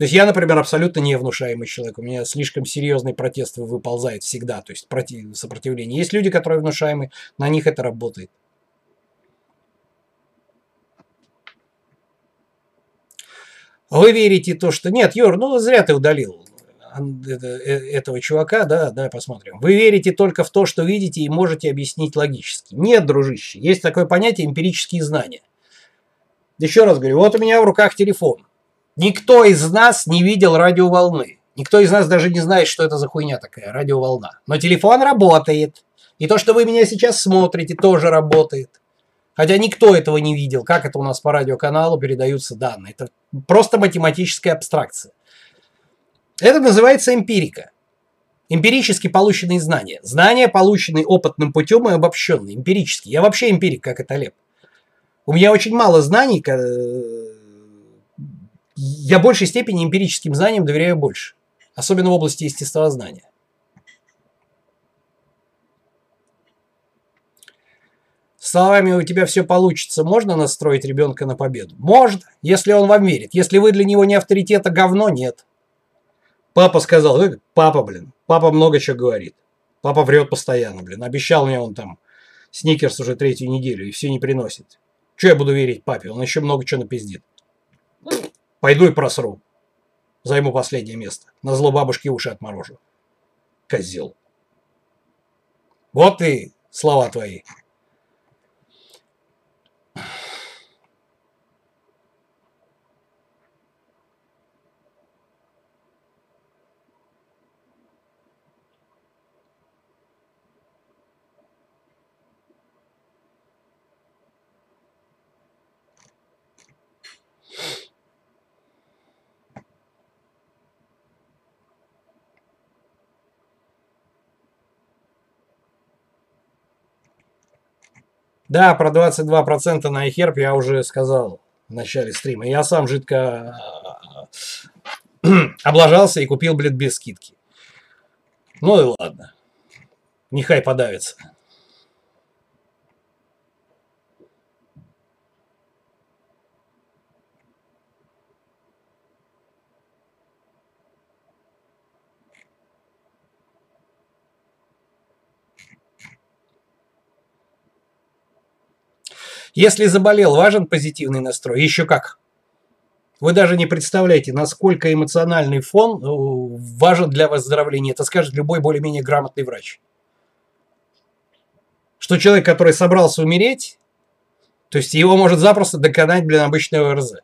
То есть я, например, абсолютно не внушаемый человек. У меня слишком серьезный протест выползает всегда. То есть против, сопротивление. Есть люди, которые внушаемы, на них это работает. Вы верите то, что... Нет, Юр, ну зря ты удалил э, этого чувака, да, да, посмотрим. Вы верите только в то, что видите и можете объяснить логически. Нет, дружище, есть такое понятие эмпирические знания. Еще раз говорю, вот у меня в руках телефон. Никто из нас не видел радиоволны. Никто из нас даже не знает, что это за хуйня такая, радиоволна. Но телефон работает. И то, что вы меня сейчас смотрите, тоже работает. Хотя никто этого не видел, как это у нас по радиоканалу передаются данные. Это просто математическая абстракция. Это называется эмпирика. Эмпирически полученные знания. Знания, полученные опытным путем и обобщенные. Эмпирические. Я вообще эмпирик, как это Леп. У меня очень мало знаний. Я большей степени эмпирическим знаниям доверяю больше. Особенно в области естествознания. словами у тебя все получится, можно настроить ребенка на победу? Можно, если он вам верит. Если вы для него не авторитет, а говно, нет. Папа сказал, «Э, папа, блин, папа много чего говорит. Папа врет постоянно, блин. Обещал мне он там сникерс уже третью неделю и все не приносит. Че я буду верить папе? Он еще много чего напиздит. Пойду и просру. Займу последнее место. На зло бабушки уши отморожу. Козел. Вот и слова твои. Да, про 22% на iHerb я уже сказал в начале стрима. Я сам жидко облажался и купил, блин, без скидки. Ну и ладно. Нехай подавится. Если заболел, важен позитивный настрой. Еще как. Вы даже не представляете, насколько эмоциональный фон э, важен для выздоровления. Это скажет любой более-менее грамотный врач. Что человек, который собрался умереть, то есть его может запросто доконать, блин, обычный ОРЗ.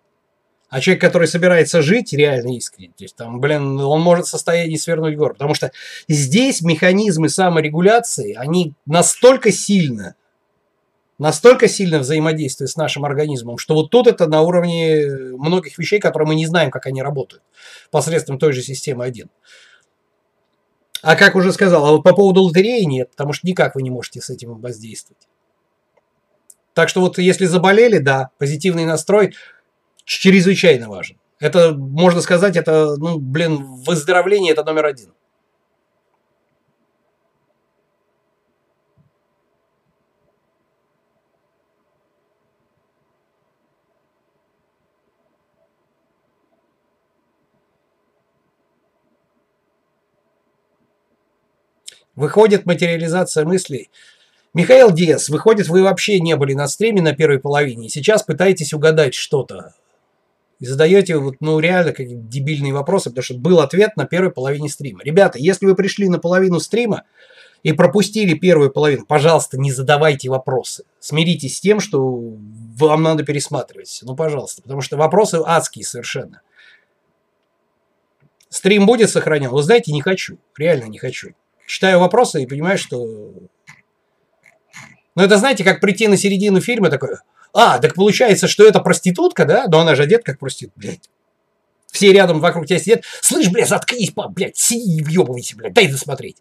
А человек, который собирается жить реально искренне, то есть там, блин, он может в состоянии свернуть гору. Потому что здесь механизмы саморегуляции, они настолько сильно настолько сильно взаимодействует с нашим организмом, что вот тут это на уровне многих вещей, которые мы не знаем, как они работают, посредством той же системы 1. А как уже сказал, а вот по поводу лотереи нет, потому что никак вы не можете с этим воздействовать. Так что вот если заболели, да, позитивный настрой чрезвычайно важен. Это, можно сказать, это, ну, блин, выздоровление это номер один. Выходит материализация мыслей. Михаил Диас, выходит, вы вообще не были на стриме на первой половине, и сейчас пытаетесь угадать что-то. И задаете вот, ну, реально какие-то дебильные вопросы, потому что был ответ на первой половине стрима. Ребята, если вы пришли на половину стрима и пропустили первую половину, пожалуйста, не задавайте вопросы. Смиритесь с тем, что вам надо пересматривать. Ну, пожалуйста, потому что вопросы адские совершенно. Стрим будет сохранен? Вы знаете, не хочу. Реально не хочу читаю вопросы и понимаю, что... Ну, это, знаете, как прийти на середину фильма такой, а, так получается, что это проститутка, да? Но она же одет как проститутка, блядь. Все рядом вокруг тебя сидят. Слышь, блядь, заткнись, пап, блядь, сиди и въебывайся, блядь, дай досмотреть.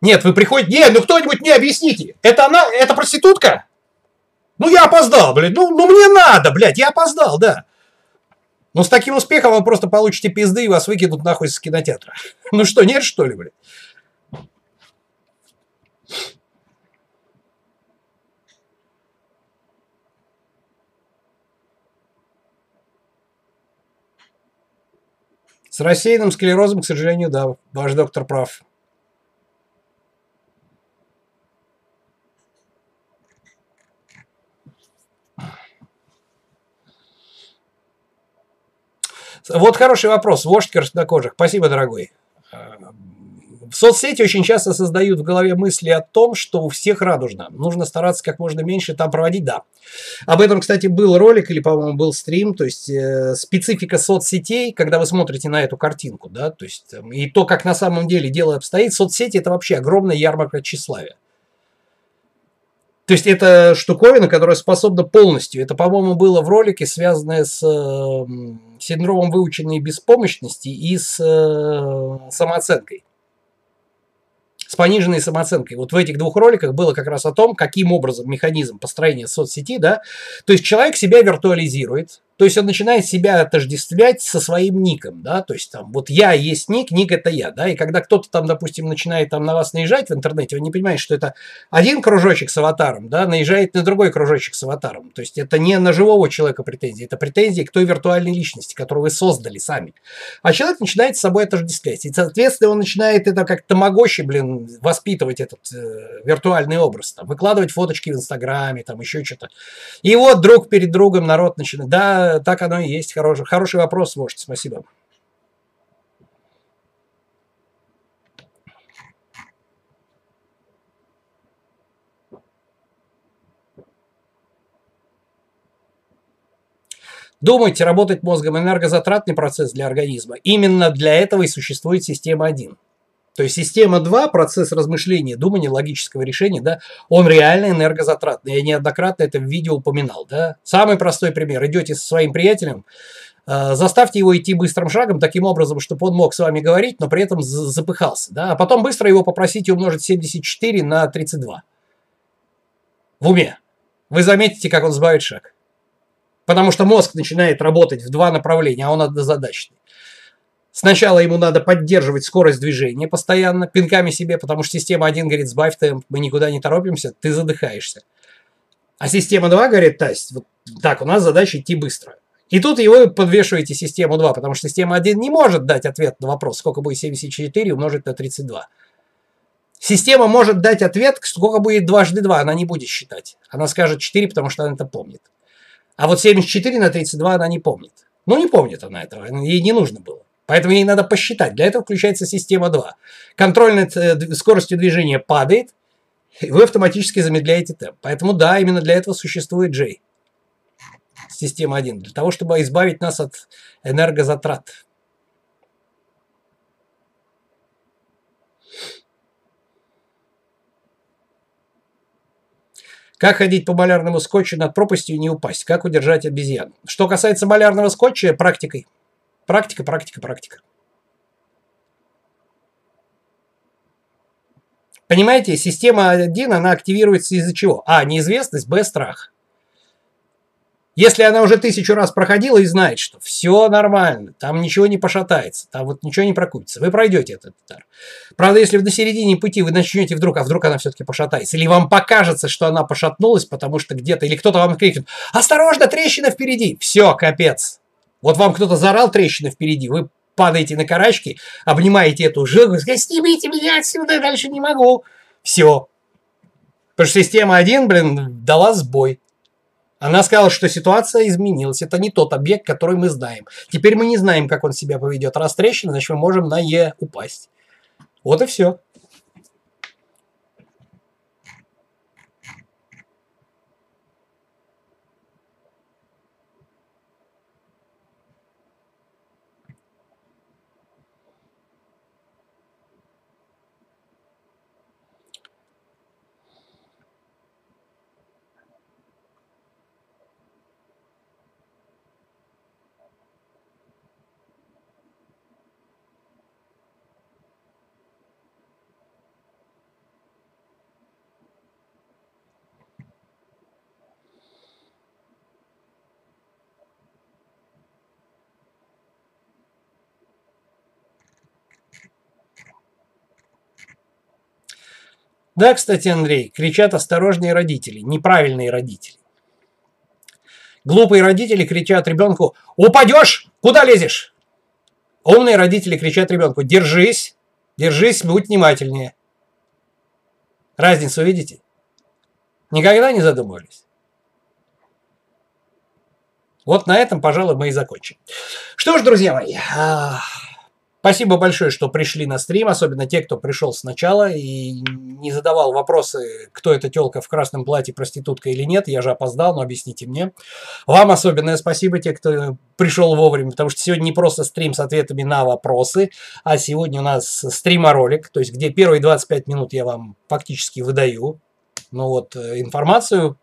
Нет, вы приходите, не, ну кто-нибудь мне объясните, это она, это проститутка? Ну я опоздал, блядь, ну, ну мне надо, блядь, я опоздал, да. Но с таким успехом вы просто получите пизды и вас выкинут нахуй с кинотеатра. Ну что, нет что ли, блядь? С рассеянным склерозом, к сожалению, да, ваш доктор прав. Вот хороший вопрос. Вождь краснокожих. Спасибо, дорогой. В соцсети очень часто создают в голове мысли о том, что у всех радужно. Нужно стараться как можно меньше там проводить, да. Об этом, кстати, был ролик или, по-моему, был стрим, то есть э, специфика соцсетей, когда вы смотрите на эту картинку, да, то есть э, и то, как на самом деле дело обстоит, соцсети это вообще огромная ярмарка тщеславия. То есть это штуковина, которая способна полностью. Это, по-моему, было в ролике, связанное с э, синдромом выученной беспомощности и с э, самооценкой с пониженной самооценкой. Вот в этих двух роликах было как раз о том, каким образом механизм построения соцсети, да, то есть человек себя виртуализирует, то есть он начинает себя отождествлять со своим ником, да, то есть там вот я есть ник, ник это я, да, и когда кто-то там, допустим, начинает там на вас наезжать в интернете, вы не понимаете, что это один кружочек с аватаром, да, наезжает на другой кружочек с аватаром, то есть это не на живого человека претензии, это претензии к той виртуальной личности, которую вы создали сами. А человек начинает с собой отождествлять, и, соответственно, он начинает это как тамагочи, блин, воспитывать этот э, виртуальный образ, там, выкладывать фоточки в Инстаграме, там, еще что-то. И вот друг перед другом народ начинает, да, так оно и есть. Хороший, хороший вопрос, вождь. Спасибо. Думайте, работать мозгом энергозатратный процесс для организма. Именно для этого и существует система 1. То есть система 2, процесс размышления, думания, логического решения, да, он реально энергозатратный. Я неоднократно это в видео упоминал. Да. Самый простой пример. Идете со своим приятелем, э, заставьте его идти быстрым шагом, таким образом, чтобы он мог с вами говорить, но при этом запыхался. Да. А потом быстро его попросите умножить 74 на 32. В уме. Вы заметите, как он сбавит шаг. Потому что мозг начинает работать в два направления, а он однозадачный. Сначала ему надо поддерживать скорость движения постоянно, пинками себе, потому что система 1 говорит, сбавь темп, мы никуда не торопимся, ты задыхаешься. А система 2 говорит, Тась, вот так, у нас задача идти быстро. И тут его подвешиваете систему 2, потому что система 1 не может дать ответ на вопрос, сколько будет 74 умножить на 32. Система может дать ответ, сколько будет дважды 2, она не будет считать. Она скажет 4, потому что она это помнит. А вот 74 на 32 она не помнит. Ну, не помнит она этого, ей не нужно было. Поэтому ей надо посчитать. Для этого включается система 2. Контроль над э, скоростью движения падает, и вы автоматически замедляете темп. Поэтому да, именно для этого существует J. Система 1. Для того, чтобы избавить нас от энергозатрат. Как ходить по малярному скотчу над пропастью и не упасть? Как удержать обезьян? Что касается малярного скотча, практикой. Практика, практика, практика. Понимаете, система 1, она активируется из-за чего? А, неизвестность, Б, страх. Если она уже тысячу раз проходила и знает, что все нормально, там ничего не пошатается, там вот ничего не прокрутится, вы пройдете этот удар. Правда, если на середине пути вы начнете вдруг, а вдруг она все-таки пошатается, или вам покажется, что она пошатнулась, потому что где-то, или кто-то вам крикнет, осторожно, трещина впереди, все, капец. Вот вам кто-то заорал трещина впереди, вы падаете на карачки, обнимаете эту жилу, снимите меня отсюда, дальше не могу. Все. Потому что система 1, блин, дала сбой. Она сказала, что ситуация изменилась. Это не тот объект, который мы знаем. Теперь мы не знаем, как он себя поведет. Раз трещина, значит, мы можем на Е упасть. Вот и все. Да, кстати, Андрей, кричат осторожные родители, неправильные родители. Глупые родители кричат ребенку «Упадешь! Куда лезешь?» Умные родители кричат ребенку «Держись! Держись, будь внимательнее!» Разницу видите? Никогда не задумывались? Вот на этом, пожалуй, мы и закончим. Что ж, друзья мои, а, Спасибо большое, что пришли на стрим, особенно те, кто пришел сначала и не задавал вопросы, кто эта телка в красном платье, проститутка или нет. Я же опоздал, но объясните мне. Вам особенное спасибо, те, кто пришел вовремя, потому что сегодня не просто стрим с ответами на вопросы, а сегодня у нас стриморолик, то есть где первые 25 минут я вам фактически выдаю ну вот, э, информацию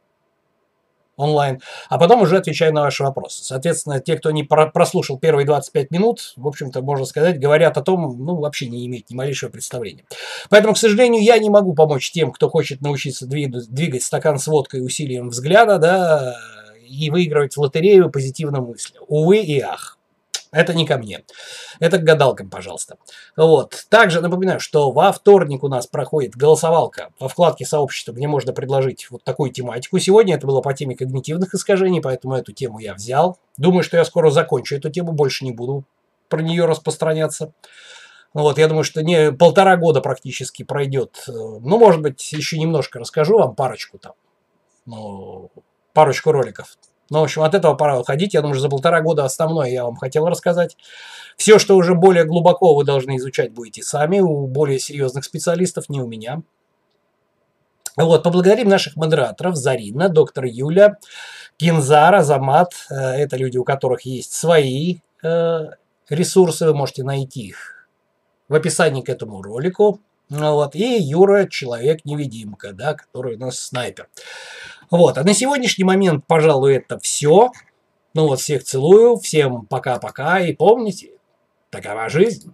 онлайн, а потом уже отвечаю на ваши вопросы. Соответственно, те, кто не прослушал первые 25 минут, в общем-то, можно сказать, говорят о том, ну, вообще не имеют ни малейшего представления. Поэтому, к сожалению, я не могу помочь тем, кто хочет научиться двигать стакан с водкой усилием взгляда, да, и выигрывать в лотерею позитивно мысли. Увы и ах. Это не ко мне. Это к гадалкам, пожалуйста. Вот. Также напоминаю, что во вторник у нас проходит голосовалка во вкладке сообщества, где можно предложить вот такую тематику. Сегодня это было по теме когнитивных искажений, поэтому эту тему я взял. Думаю, что я скоро закончу эту тему, больше не буду про нее распространяться. Вот, я думаю, что не полтора года практически пройдет. Ну, может быть, еще немножко расскажу вам парочку там, ну, парочку роликов ну, в общем, от этого пора уходить. Я думаю, за полтора года основное я вам хотел рассказать. Все, что уже более глубоко вы должны изучать будете сами, у более серьезных специалистов, не у меня. Вот, поблагодарим наших модераторов, Зарина, доктор Юля, Кинзара, Замат. Э, это люди, у которых есть свои э, ресурсы, вы можете найти их в описании к этому ролику. Вот. И Юра, человек-невидимка, да, который у нас снайпер. Вот, а на сегодняшний момент, пожалуй, это все. Ну вот, всех целую, всем пока-пока и помните, такова жизнь.